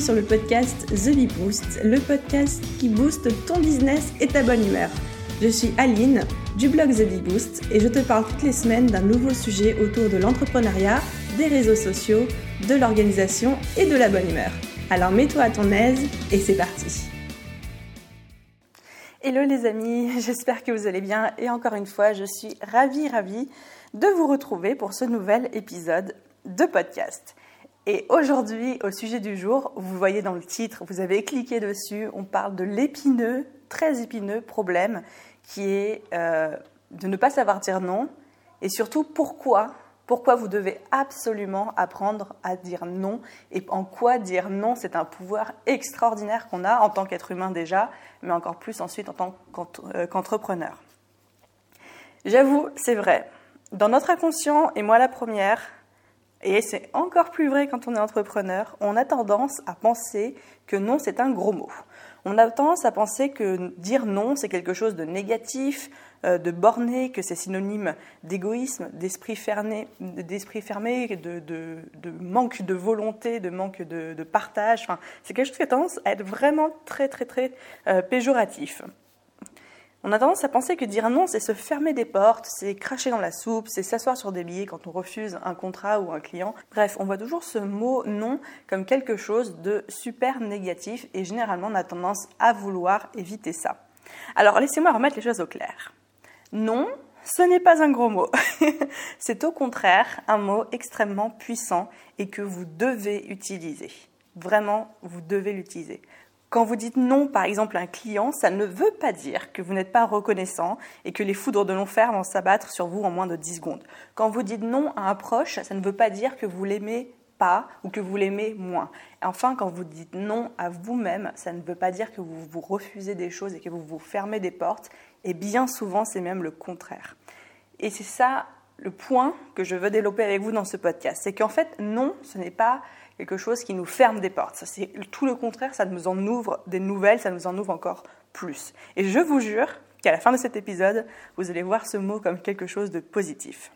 Sur le podcast The Bee Boost, le podcast qui booste ton business et ta bonne humeur. Je suis Aline du blog The Bee Boost et je te parle toutes les semaines d'un nouveau sujet autour de l'entrepreneuriat, des réseaux sociaux, de l'organisation et de la bonne humeur. Alors mets-toi à ton aise et c'est parti. Hello les amis, j'espère que vous allez bien et encore une fois, je suis ravie, ravie de vous retrouver pour ce nouvel épisode de podcast. Et aujourd'hui, au sujet du jour, vous voyez dans le titre, vous avez cliqué dessus, on parle de l'épineux, très épineux problème qui est euh, de ne pas savoir dire non et surtout pourquoi pourquoi vous devez absolument apprendre à dire non et en quoi dire non, c'est un pouvoir extraordinaire qu'on a en tant qu'être humain déjà, mais encore plus ensuite en tant euh, qu'entrepreneur. J'avoue, c'est vrai. Dans notre inconscient, et moi la première, et c'est encore plus vrai quand on est entrepreneur, on a tendance à penser que non, c'est un gros mot. On a tendance à penser que dire non, c'est quelque chose de négatif, euh, de borné, que c'est synonyme d'égoïsme, d'esprit fermé, d'esprit fermé de, de, manque de volonté, de manque de, partage. Enfin, c'est quelque chose qui a tendance à être vraiment très, très, très euh, péjoratif. On a tendance à penser que dire non, c'est se fermer des portes, c'est cracher dans la soupe, c'est s'asseoir sur des billets quand on refuse un contrat ou un client. Bref, on voit toujours ce mot non comme quelque chose de super négatif et généralement on a tendance à vouloir éviter ça. Alors laissez-moi remettre les choses au clair. Non, ce n'est pas un gros mot. c'est au contraire un mot extrêmement puissant et que vous devez utiliser. Vraiment, vous devez l'utiliser. Quand vous dites non, par exemple, à un client, ça ne veut pas dire que vous n'êtes pas reconnaissant et que les foudres de l'enfer vont s'abattre sur vous en moins de 10 secondes. Quand vous dites non à un proche, ça ne veut pas dire que vous l'aimez pas ou que vous l'aimez moins. enfin, quand vous dites non à vous-même, ça ne veut pas dire que vous vous refusez des choses et que vous vous fermez des portes. Et bien souvent, c'est même le contraire. Et c'est ça le point que je veux développer avec vous dans ce podcast. C'est qu'en fait, non, ce n'est pas quelque chose qui nous ferme des portes. c'est tout le contraire, ça nous en ouvre des nouvelles, ça nous en ouvre encore plus. Et je vous jure qu'à la fin de cet épisode, vous allez voir ce mot comme quelque chose de positif.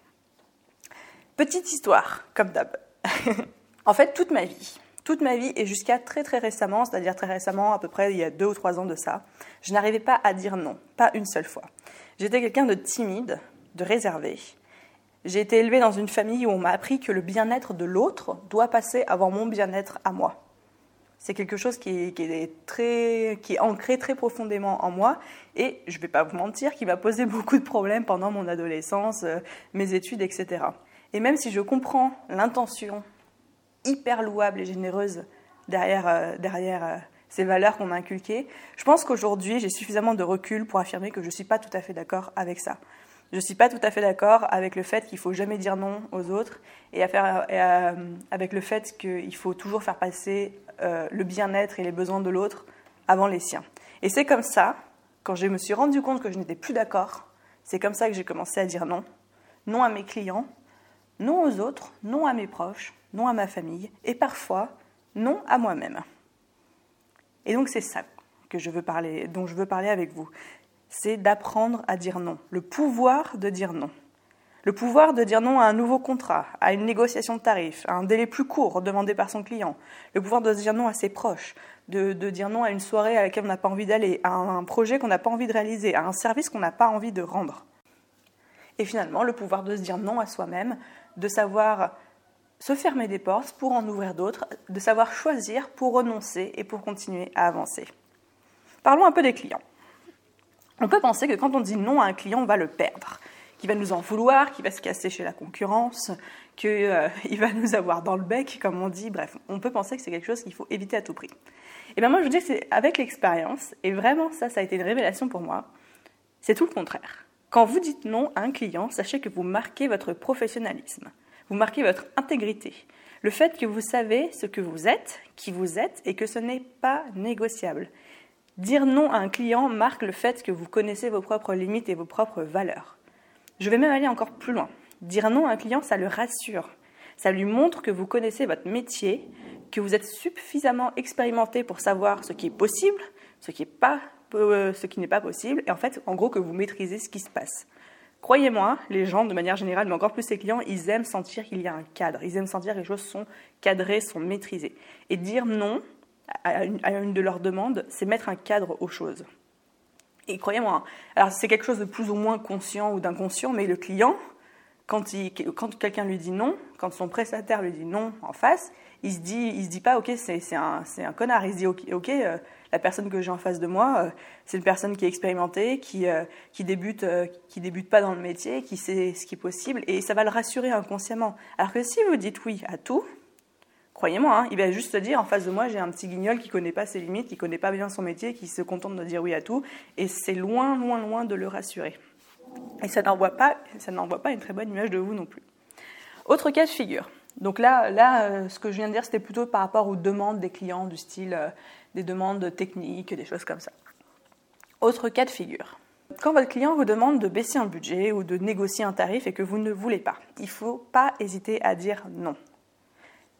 Petite histoire, comme d'hab. en fait, toute ma vie, toute ma vie et jusqu'à très très récemment, c'est-à-dire très récemment, à peu près il y a deux ou trois ans de ça, je n'arrivais pas à dire non, pas une seule fois. J'étais quelqu'un de timide, de réservé, j'ai été élevée dans une famille où on m'a appris que le bien-être de l'autre doit passer avant mon bien-être à moi. C'est quelque chose qui est, très, qui est ancré très profondément en moi et je ne vais pas vous mentir, qui m'a posé beaucoup de problèmes pendant mon adolescence, euh, mes études, etc. Et même si je comprends l'intention hyper louable et généreuse derrière, euh, derrière euh, ces valeurs qu'on m'a inculquées, je pense qu'aujourd'hui j'ai suffisamment de recul pour affirmer que je ne suis pas tout à fait d'accord avec ça. Je ne suis pas tout à fait d'accord avec le fait qu'il faut jamais dire non aux autres et, avec le fait qu'il faut toujours faire passer euh, le bien-être et les besoins de l'autre avant les siens. Et c'est comme ça, quand je me suis rendu compte que je n'étais plus d'accord, c'est comme ça que j'ai commencé à dire non. Non à mes clients, non aux autres, non à mes proches, non à ma famille et parfois non à moi-même. Et donc c'est ça que je veux parler, dont je veux parler avec vous c'est d'apprendre à dire non, le pouvoir de dire non. Le pouvoir de dire non à un nouveau contrat, à une négociation de tarifs, à un délai plus court demandé par son client, le pouvoir de dire non à ses proches, de, dire non à une soirée à laquelle on n'a pas envie d'aller, à un projet qu'on n'a pas envie de réaliser, à un service qu'on n'a pas envie de rendre. Et finalement, le pouvoir de se dire non à soi-même, de savoir se fermer des portes pour en ouvrir d'autres, de savoir choisir pour renoncer et pour continuer à avancer. Parlons un peu des clients. On peut penser que quand on dit non à un client, on va le perdre, qu'il va nous en vouloir, qu'il va se casser chez la concurrence, qu'il euh, va nous avoir dans le bec, comme on dit. Bref, on peut penser que c'est quelque chose qu'il faut éviter à tout prix. Et bien moi, je vous dis que c'est avec l'expérience, et vraiment ça, ça a été une révélation pour moi, c'est tout le contraire. Quand vous dites non à un client, sachez que vous marquez votre professionnalisme, vous marquez votre intégrité, le fait que vous savez ce que vous êtes, qui vous êtes, et que ce n'est pas négociable. Dire non à un client marque le fait que vous connaissez vos propres limites et vos propres valeurs. Je vais même aller encore plus loin. Dire non à un client, ça le rassure. Ça lui montre que vous connaissez votre métier, que vous êtes suffisamment expérimenté pour savoir ce qui est possible, ce qui n'est pas, euh, n'est pas possible, et en fait, en gros, que vous maîtrisez ce qui se passe. Croyez-moi, les gens, de manière générale, mais encore plus les clients, ils aiment sentir qu'il y a un cadre. Ils aiment sentir que les choses sont cadrées, sont maîtrisées. Et dire non à une, de leurs demandes, c'est mettre un cadre aux choses. Et croyez-moi, alors c'est quelque chose de plus ou moins conscient ou d'inconscient, mais le client, quand, quand quelqu'un lui dit non, quand son prestataire lui dit non en face, il se dit, se dit pas, ok, c'est un, un, connard. Il se dit, ok, euh, la personne que j'ai en face de moi, euh, c'est une personne qui est expérimentée, qui, euh, qui débute, qui débute pas dans le métier, qui sait ce qui est possible, et ça va le rassurer inconsciemment. Alors que si vous dites oui à tout, croyez-moi, hein, il va juste se dire en face de moi, j'ai un petit guignol qui connaît pas ses limites, qui connaît pas bien son métier, qui se contente de dire oui à tout, et c'est loin, loin, loin de le rassurer. Et ça n'envoie pas, pas une très bonne image de vous non plus. Autre cas de figure. Donc là, là, euh, ce que je viens de dire, c'était plutôt par rapport aux demandes des clients, du style euh, des demandes techniques, des choses comme ça. Autre cas de figure. Quand votre client vous demande de baisser un budget ou de négocier un tarif et que vous ne voulez pas, il ne faut pas hésiter à dire non.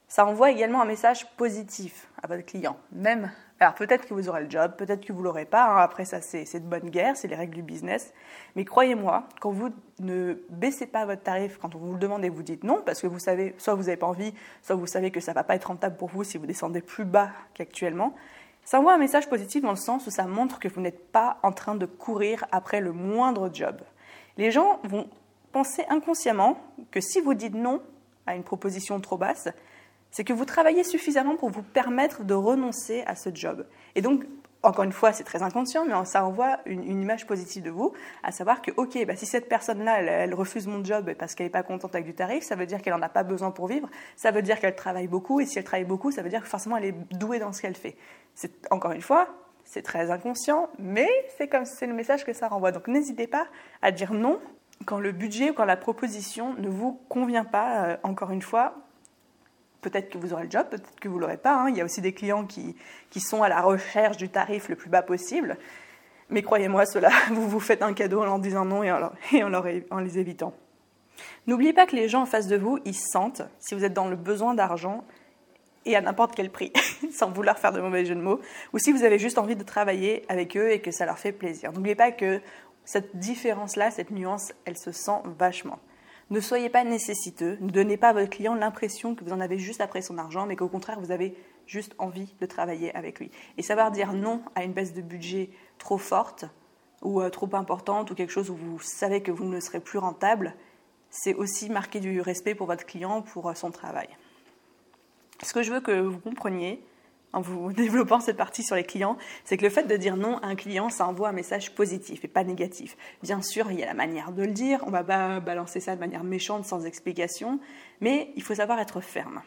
Ça envoie également un message positif à votre client, même alors peut-être que vous aurez le job, peut-être que vous l'aurez pas. Hein. Après ça, c'est de bonne guerre, c'est les règles du business. Mais croyez-moi, quand vous ne baissez pas votre tarif, quand on vous le demande et vous dites non, parce que vous savez, soit vous n'avez pas envie, soit vous savez que ça va pas être rentable pour vous si vous descendez plus bas qu'actuellement, ça envoie un message positif dans le sens où ça montre que vous n'êtes pas en train de courir après le moindre job. Les gens vont penser inconsciemment que si vous dites non à une proposition trop basse, c'est que vous travaillez suffisamment pour vous permettre de renoncer à ce job. Et donc, encore une fois, c'est très inconscient, mais ça envoie une, image positive de vous, à savoir que, ok, bah, si cette personne-là, elle, refuse mon job parce qu'elle n'est pas contente avec du tarif, ça veut dire qu'elle n'en a pas besoin pour vivre, ça veut dire qu'elle travaille beaucoup, et si elle travaille beaucoup, ça veut dire que forcément elle est douée dans ce qu'elle fait. C'est, encore une fois, c'est très inconscient, mais c'est comme c'est le message que ça renvoie. Donc n'hésitez pas à dire non quand le budget ou quand la proposition ne vous convient pas, euh, encore une fois, peut-être que vous aurez le job, peut-être que vous ne l'aurez pas. Hein. Il y a aussi des clients qui, qui, sont à la recherche du tarif le plus bas possible. Mais croyez-moi, cela, vous vous faites un cadeau en leur disant non et en, et en, leur, en les évitant. N'oubliez pas que les gens en face de vous, ils sentent si vous êtes dans le besoin d'argent et à n'importe quel prix, sans vouloir faire de mauvais jeux de mots, ou si vous avez juste envie de travailler avec eux et que ça leur fait plaisir. N'oubliez pas que cette différence-là, cette nuance, elle se sent vachement. Ne soyez pas nécessiteux, ne donnez pas à votre client l'impression que vous en avez juste après son argent, mais qu'au contraire, vous avez juste envie de travailler avec lui. Et savoir dire non à une baisse de budget trop forte ou euh, trop importante ou quelque chose où vous savez que vous ne serez plus rentable, c'est aussi marquer du respect pour votre client, pour euh, son travail. Ce que je veux que vous compreniez, en vous développant cette partie sur les clients, c'est que le fait de dire non à un client, ça envoie un message positif et pas négatif. Bien sûr, il y a la manière de le dire, on va pas balancer ça de manière méchante sans explication, mais il faut savoir être ferme.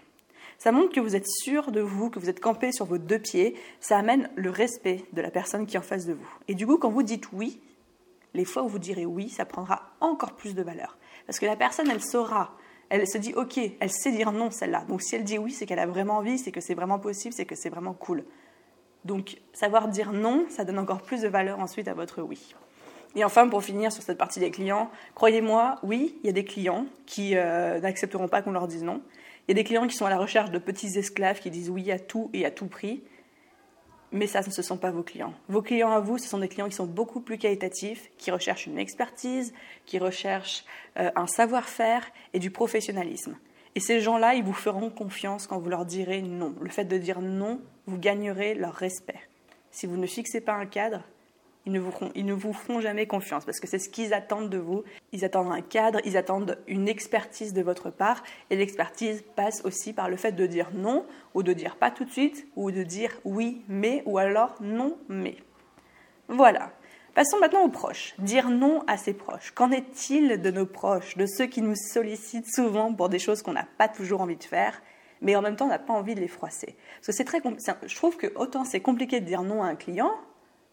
Ça montre que vous êtes sûr de vous, que vous êtes campé sur vos deux pieds, ça amène le respect de la personne qui est en face de vous. Et du coup, quand vous dites oui, les fois où vous direz oui, ça prendra encore plus de valeur. Parce que la personne, elle saura elle se dit ok, elle sait dire non celle-là. Donc si elle dit oui, c'est qu'elle a vraiment envie, c'est que c'est vraiment possible, c'est que c'est vraiment cool. Donc savoir dire non, ça donne encore plus de valeur ensuite à votre oui. Et enfin, pour finir sur cette partie des clients, croyez-moi, oui, il y a des clients qui euh, n'accepteront pas qu'on leur dise non. Il y a des clients qui sont à la recherche de petits esclaves qui disent oui à tout et à tout prix mais ça, ce ne sont pas vos clients. Vos clients à vous, ce sont des clients qui sont beaucoup plus qualitatifs, qui recherchent une expertise, qui recherchent euh, un savoir-faire et du professionnalisme. Et ces gens-là, ils vous feront confiance quand vous leur direz non. Le fait de dire non, vous gagnerez leur respect. Si vous ne fixez pas un cadre, ils ne, vous ils feront jamais confiance parce que c'est ce qu'ils attendent de vous. Ils attendent un cadre, ils attendent une expertise de votre part et l'expertise passe aussi par le fait de dire non ou de dire pas tout de suite ou de dire oui mais ou alors non mais. Voilà. Passons maintenant aux proches. Dire non à ses proches. Qu'en est-il de nos proches, de ceux qui nous sollicitent souvent pour des choses qu'on n'a pas toujours envie de faire mais en même temps on n'a pas envie de les froisser? Je trouve que autant c'est compliqué de dire non à un client,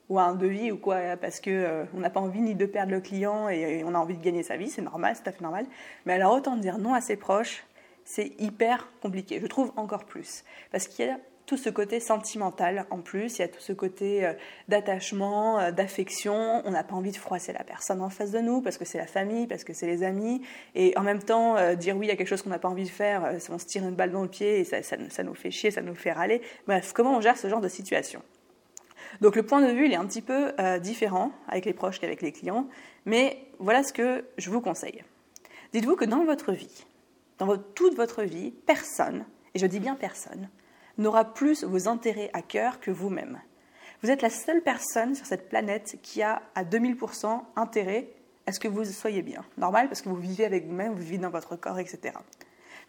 ou un devis ou quoi, parce que euh, on n'a pas envie ni de perdre le client et, on a envie de gagner sa vie, c'est normal, c'est tout à fait normal. Mais alors autant dire non à ses proches, c'est hyper compliqué. Je trouve encore plus, parce qu'il y a tout ce côté sentimental en plus, il y a tout ce côté euh, d'attachement, euh, d'affection. On n'a pas envie de froisser la personne en face de nous parce que c'est la famille, parce que c'est les amis. Et en même temps, dire oui à quelque chose qu'on n'a pas envie de faire, on se tire une balle dans le pied et ça, ça nous fait chier, ça nous fait râler. Bref, comment on gère ce genre de situation? Donc le point de vue, il est un petit peu euh, différent avec les proches qu'avec les clients, mais voilà ce que je vous conseille. Dites-vous que dans votre vie, dans toute votre vie, personne, et je dis bien personne, n'aura plus vos intérêts à cœur que vous-même. Vous êtes la seule personne sur cette planète qui a à 2000% intérêt à ce que vous soyez bien. Normal parce que vous vivez avec vous-même, vous vivez dans votre corps, etc.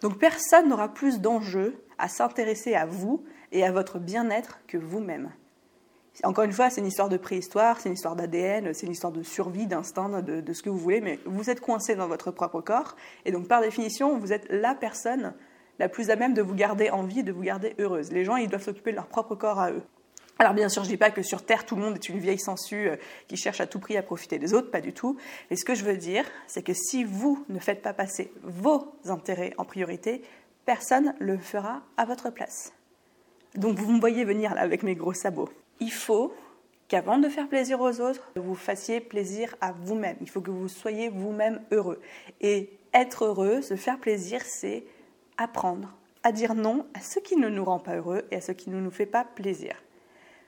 Donc personne n'aura plus d'enjeu à s'intéresser à vous et à votre bien-être que vous-même. Encore une fois, c'est une histoire de préhistoire, c'est une histoire d'ADN, c'est une histoire de survie, d'instinct, de, de, ce que vous voulez, mais vous êtes coincé dans votre propre corps, et donc par définition, vous êtes la personne la plus à même de vous garder en vie de vous garder heureuse. Les gens, ils doivent s'occuper de leur propre corps à eux. Alors bien sûr, je ne dis pas que sur Terre, tout le monde est une vieille sangsue euh, qui cherche à tout prix à profiter des autres, pas du tout. Mais ce que je veux dire, c'est que si vous ne faites pas passer vos intérêts en priorité, personne ne le fera à votre place. Donc vous me voyez venir là avec mes gros sabots. Il faut qu'avant de faire plaisir aux autres, vous fassiez plaisir à vous-même. Il faut que vous soyez vous-même heureux. Et être heureux, se faire plaisir, c'est apprendre à dire non à ce qui ne nous rend pas heureux et à ce qui ne nous fait pas plaisir.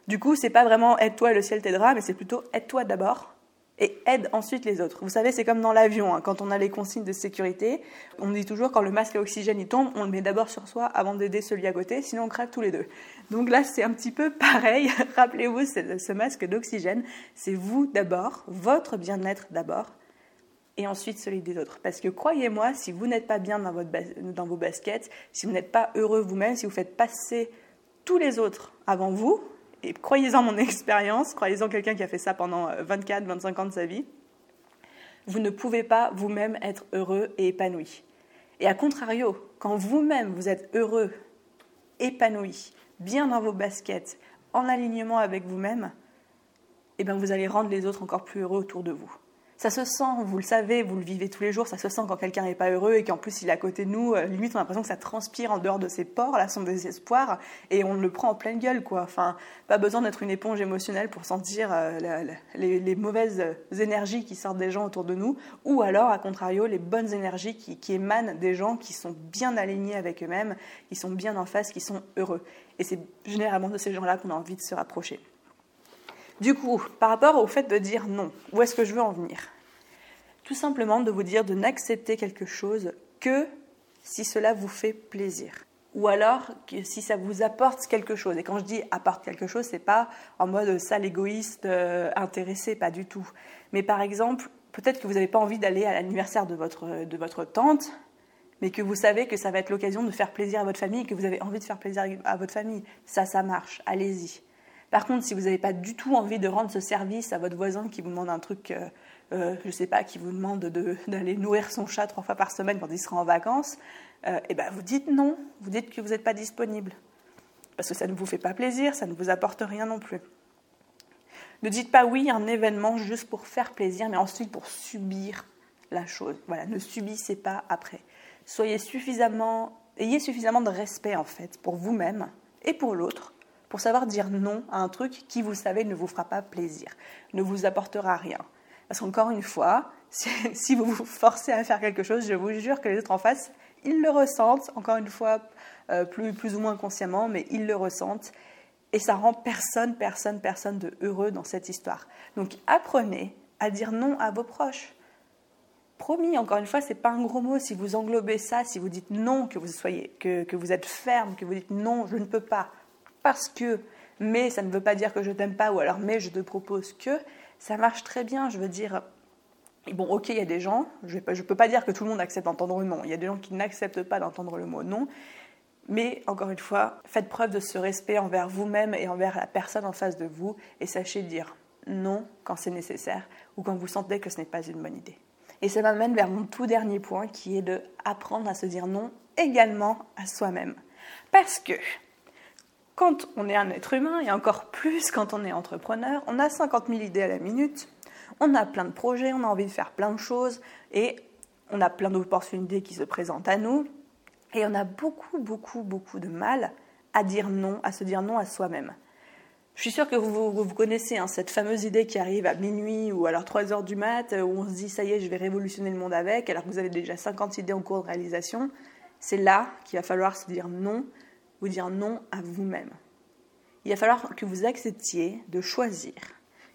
Du coup, c'est pas vraiment aide-toi et le ciel t'aidera, mais c'est plutôt aide-toi d'abord et aide ensuite les autres. Vous savez, c'est comme dans l'avion, hein. quand on a les consignes de sécurité, on dit toujours quand le masque à oxygène il tombe, on le met d'abord sur soi avant d'aider celui à côté, sinon on crève tous les deux. Donc là, c'est un petit peu pareil. Rappelez-vous, ce masque d'oxygène, c'est vous d'abord, votre bien-être d'abord, et ensuite celui des autres. Parce que croyez-moi, si vous n'êtes pas bien dans, vos baskets, si vous n'êtes pas heureux vous-même, si vous faites passer tous les autres avant vous, et croyez-en mon expérience, croyez-en quelqu'un qui a fait ça pendant 24, euh, 25 ans de sa vie, vous ne pouvez pas vous-même être heureux et épanoui. Et à contrario, quand vous-même vous êtes heureux, épanoui, bien dans vos baskets, en alignement avec vous-même, eh bien vous allez rendre les autres encore plus heureux autour de vous. Ça se sent, vous le savez, vous le vivez tous les jours, ça se sent quand quelqu'un n'est pas heureux et qu'en plus il est à côté de nous, euh, limite on a l'impression que ça transpire en dehors de ses pores, là, son désespoir, et on le prend en pleine gueule, quoi. Enfin, pas besoin d'être une éponge émotionnelle pour sentir euh, les, mauvaises énergies qui sortent des gens autour de nous, ou alors, à contrario, les bonnes énergies qui émanent des gens qui sont bien alignés avec eux-mêmes, qui sont bien en face, qui sont heureux. Et c'est généralement de ces gens-là qu'on a envie de se rapprocher. Du coup, par rapport au fait de dire non, où est-ce que je veux en venir? Tout simplement de vous dire de n'accepter quelque chose que si cela vous fait plaisir. Ou alors que si ça vous apporte quelque chose. Et quand je dis apporte quelque chose, c'est pas en mode sale égoïste, euh, intéressé, pas du tout. Mais par exemple, peut-être que vous n'avez pas envie d'aller à l'anniversaire de votre, de votre tante, mais que vous savez que ça va être l'occasion de faire plaisir à votre famille que vous avez envie de faire plaisir à votre famille. Ça, ça marche. Allez-y. Par contre, si vous n'avez pas du tout envie de rendre ce service à votre voisin qui vous demande un truc, euh, euh, je ne sais pas, qui vous demande d'aller nourrir son chat trois fois par semaine quand il sera en vacances, euh, eh ben vous dites non, vous dites que vous n'êtes pas disponible. Parce que ça ne vous fait pas plaisir, ça ne vous apporte rien non plus. Ne dites pas oui à un événement juste pour faire plaisir, mais ensuite pour subir la chose. Voilà, ne subissez pas après. Soyez suffisamment, ayez suffisamment de respect en fait pour vous-même et pour l'autre pour savoir dire non à un truc qui, vous savez, ne vous fera pas plaisir, ne vous apportera rien. Parce qu'encore une fois, si, vous vous forcez à faire quelque chose, je vous jure que les autres en face, ils le ressentent, encore une fois, euh, plus, plus ou moins consciemment, mais ils le ressentent. Et ça rend personne, personne, personne de heureux dans cette histoire. Donc apprenez à dire non à vos proches. Promis, encore une fois, c'est pas un gros mot. Si vous englobez ça, si vous dites non, que vous soyez, que, que vous êtes ferme, que vous dites non, je ne peux pas, parce que, mais ça ne veut pas dire que je t'aime pas, ou alors mais je te propose que, ça marche très bien. Je veux dire, bon, ok, il y a des gens, je ne peux pas dire que tout le monde accepte d'entendre le non. Il y a des gens qui n'acceptent pas d'entendre le mot non. Mais encore une fois, faites preuve de ce respect envers vous-même et envers la personne en face de vous et sachez dire non quand c'est nécessaire ou quand vous sentez que ce n'est pas une bonne idée. Et ça m'amène vers mon tout dernier point qui est de apprendre à se dire non également à soi-même. Parce que quand on est un être humain, et encore plus quand on est entrepreneur, on a 50 000 idées à la minute, on a plein de projets, on a envie de faire plein de choses, et on a plein d'opportunités qui se présentent à nous, et on a beaucoup, beaucoup, beaucoup de mal à dire non, à se dire non à soi-même. Je suis sûre que vous, vous, connaissez hein, cette fameuse idée qui arrive à minuit ou alors 3 heures du mat, où on se dit ça y est, je vais révolutionner le monde avec, alors que vous avez déjà 50 idées en cours de réalisation. C'est là qu'il va falloir se dire non vous dire non à vous-même. Il va falloir que vous acceptiez de choisir,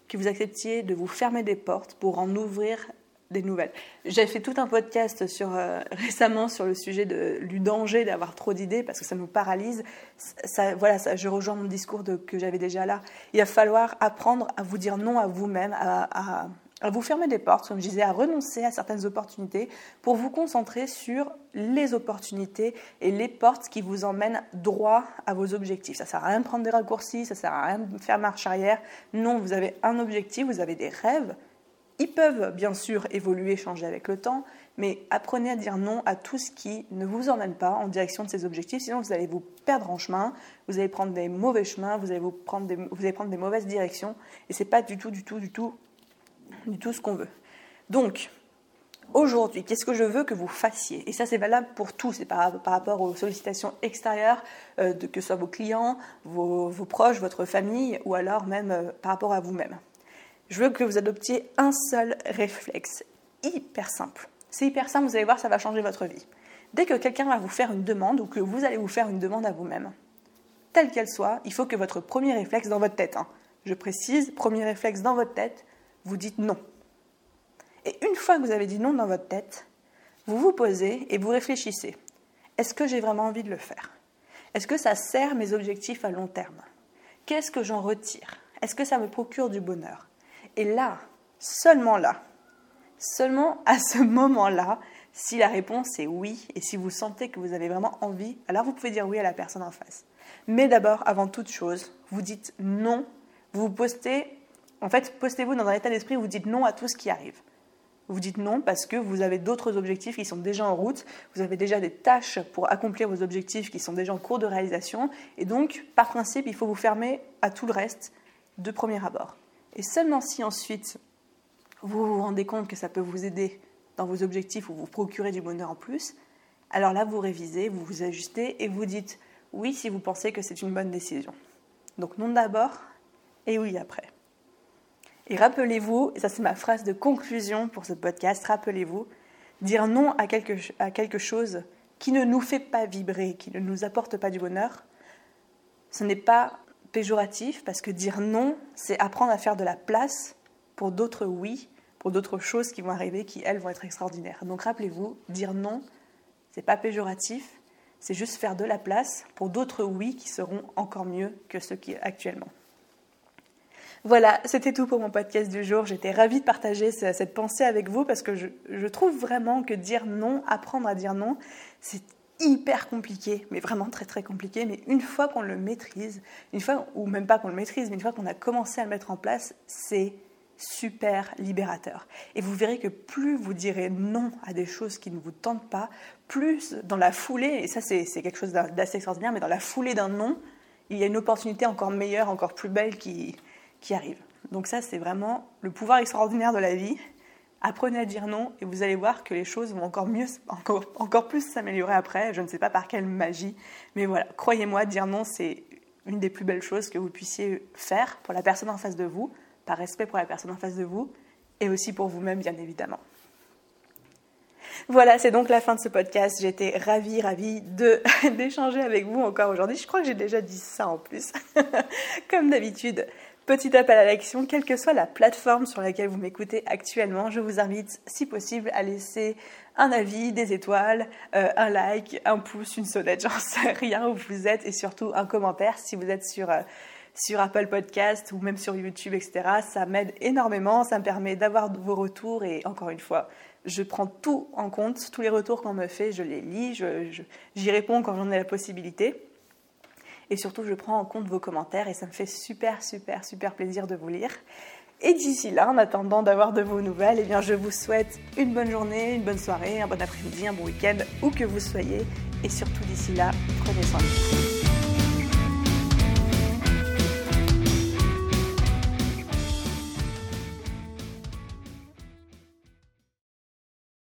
que vous acceptiez de vous fermer des portes pour en ouvrir des nouvelles. J'ai fait tout un podcast sur, euh, récemment sur le sujet de, du danger d'avoir trop d'idées parce que ça nous paralyse. Ça, voilà, ça, je rejoins mon discours que j'avais déjà là. Il va falloir apprendre à vous dire non à vous-même, à vous fermer des portes, comme je disais, à renoncer à certaines opportunités pour vous concentrer sur les opportunités et les portes qui vous emmènent droit à vos objectifs. Ça ne sert à rien de prendre des raccourcis, ça ne sert à rien de faire marche arrière. Non, vous avez un objectif, vous avez des rêves. Ils peuvent bien sûr évoluer, changer avec le temps, mais apprenez à dire non à tout ce qui ne vous emmène pas en direction de ces objectifs, sinon vous allez vous perdre en chemin, vous allez prendre des mauvais chemins, vous allez, prendre des, vous allez prendre des mauvaises directions, et c'est pas du tout, du tout, du tout du tout ce qu'on veut. Donc, aujourd'hui, qu'est-ce que je veux que vous fassiez? Et ça, c'est valable pour tout, c'est par, rapport aux sollicitations extérieures, euh, de, que ce soit vos clients, vos, proches, votre famille, ou alors même euh, par rapport à vous-même. Je veux que vous adoptiez un seul réflexe, hyper simple. C'est hyper simple, vous allez voir, ça va changer votre vie. Dès que quelqu'un va vous faire une demande, ou que vous allez vous faire une demande à vous-même, telle qu'elle soit, il faut que votre premier réflexe dans votre tête, hein, je précise, premier réflexe dans votre tête, vous dites non. Et une fois que vous avez dit non dans votre tête, vous vous posez et vous réfléchissez. Est-ce que j'ai vraiment envie de le faire? Est-ce que ça sert mes objectifs à long terme? Qu'est-ce que j'en retire? Est-ce que ça me procure du bonheur? Et là, seulement là, seulement à ce moment-là, si la réponse est oui et si vous sentez que vous avez vraiment envie, alors vous pouvez dire oui à la personne en face. Mais d'abord, avant toute chose, vous dites non, vous vous postez en fait, postez-vous dans un état d'esprit où vous dites non à tout ce qui arrive. Vous dites non parce que vous avez d'autres objectifs qui sont déjà en route, vous avez déjà des tâches pour accomplir vos objectifs qui sont déjà en cours de réalisation, et donc, par principe, il faut vous fermer à tout le reste de premier abord. Et seulement si ensuite vous vous rendez compte que ça peut vous aider dans vos objectifs ou vous procurer du bonheur en plus, alors là, vous révisez, vous vous ajustez et vous dites oui si vous pensez que c'est une bonne décision. Donc non d'abord et oui après. Et rappelez-vous, et ça c'est ma phrase de conclusion pour ce podcast, rappelez-vous, dire non à quelque, chose qui ne nous fait pas vibrer, qui ne nous apporte pas du bonheur, ce n'est pas péjoratif parce que dire non, c'est apprendre à faire de la place pour d'autres oui, pour d'autres choses qui vont arriver, qui elles vont être extraordinaires. Donc rappelez-vous, dire non, c'est pas péjoratif, c'est juste faire de la place pour d'autres oui qui seront encore mieux que ceux qui actuellement. Voilà, c'était tout pour mon podcast du jour. J'étais ravie de partager cette pensée avec vous parce que je, trouve vraiment que dire non, apprendre à dire non, c'est hyper compliqué, mais vraiment très très compliqué. Mais une fois qu'on le maîtrise, une fois, ou même pas qu'on le maîtrise, mais une fois qu'on a commencé à le mettre en place, c'est super libérateur. Et vous verrez que plus vous direz non à des choses qui ne vous tentent pas, plus dans la foulée, et ça c'est quelque chose d'assez extraordinaire, mais dans la foulée d'un non, il y a une opportunité encore meilleure, encore plus belle qui, qui arrive. Donc ça, c'est vraiment le pouvoir extraordinaire de la vie. Apprenez à dire non et vous allez voir que les choses vont encore mieux, encore, encore plus s'améliorer après. Je ne sais pas par quelle magie, mais voilà, croyez-moi, dire non, c'est une des plus belles choses que vous puissiez faire pour la personne en face de vous, par respect pour la personne en face de vous, et aussi pour vous-même, bien évidemment. Voilà, c'est donc la fin de ce podcast. J'étais ravie, ravie d'échanger avec vous encore aujourd'hui. Je crois que j'ai déjà dit ça en plus. Comme d'habitude, Petit appel à l'action, quelle que soit la plateforme sur laquelle vous m'écoutez actuellement, je vous invite, si possible, à laisser un avis, des étoiles, euh, un like, un pouce, une sonnette, j'en sais rien où vous êtes, et surtout un commentaire si vous êtes sur, euh, sur Apple Podcast ou même sur YouTube, etc. Ça m'aide énormément, ça me permet d'avoir vos retours, et encore une fois, je prends tout en compte, tous les retours qu'on me fait, je les lis, j'y réponds quand j'en ai la possibilité. Et surtout, je prends en compte vos commentaires et ça me fait super, super, super plaisir de vous lire. Et d'ici là, en attendant d'avoir de vos nouvelles, eh bien, je vous souhaite une bonne journée, une bonne soirée, un bon après-midi, un bon week-end, où que vous soyez. Et surtout d'ici là, prenez soin de vous.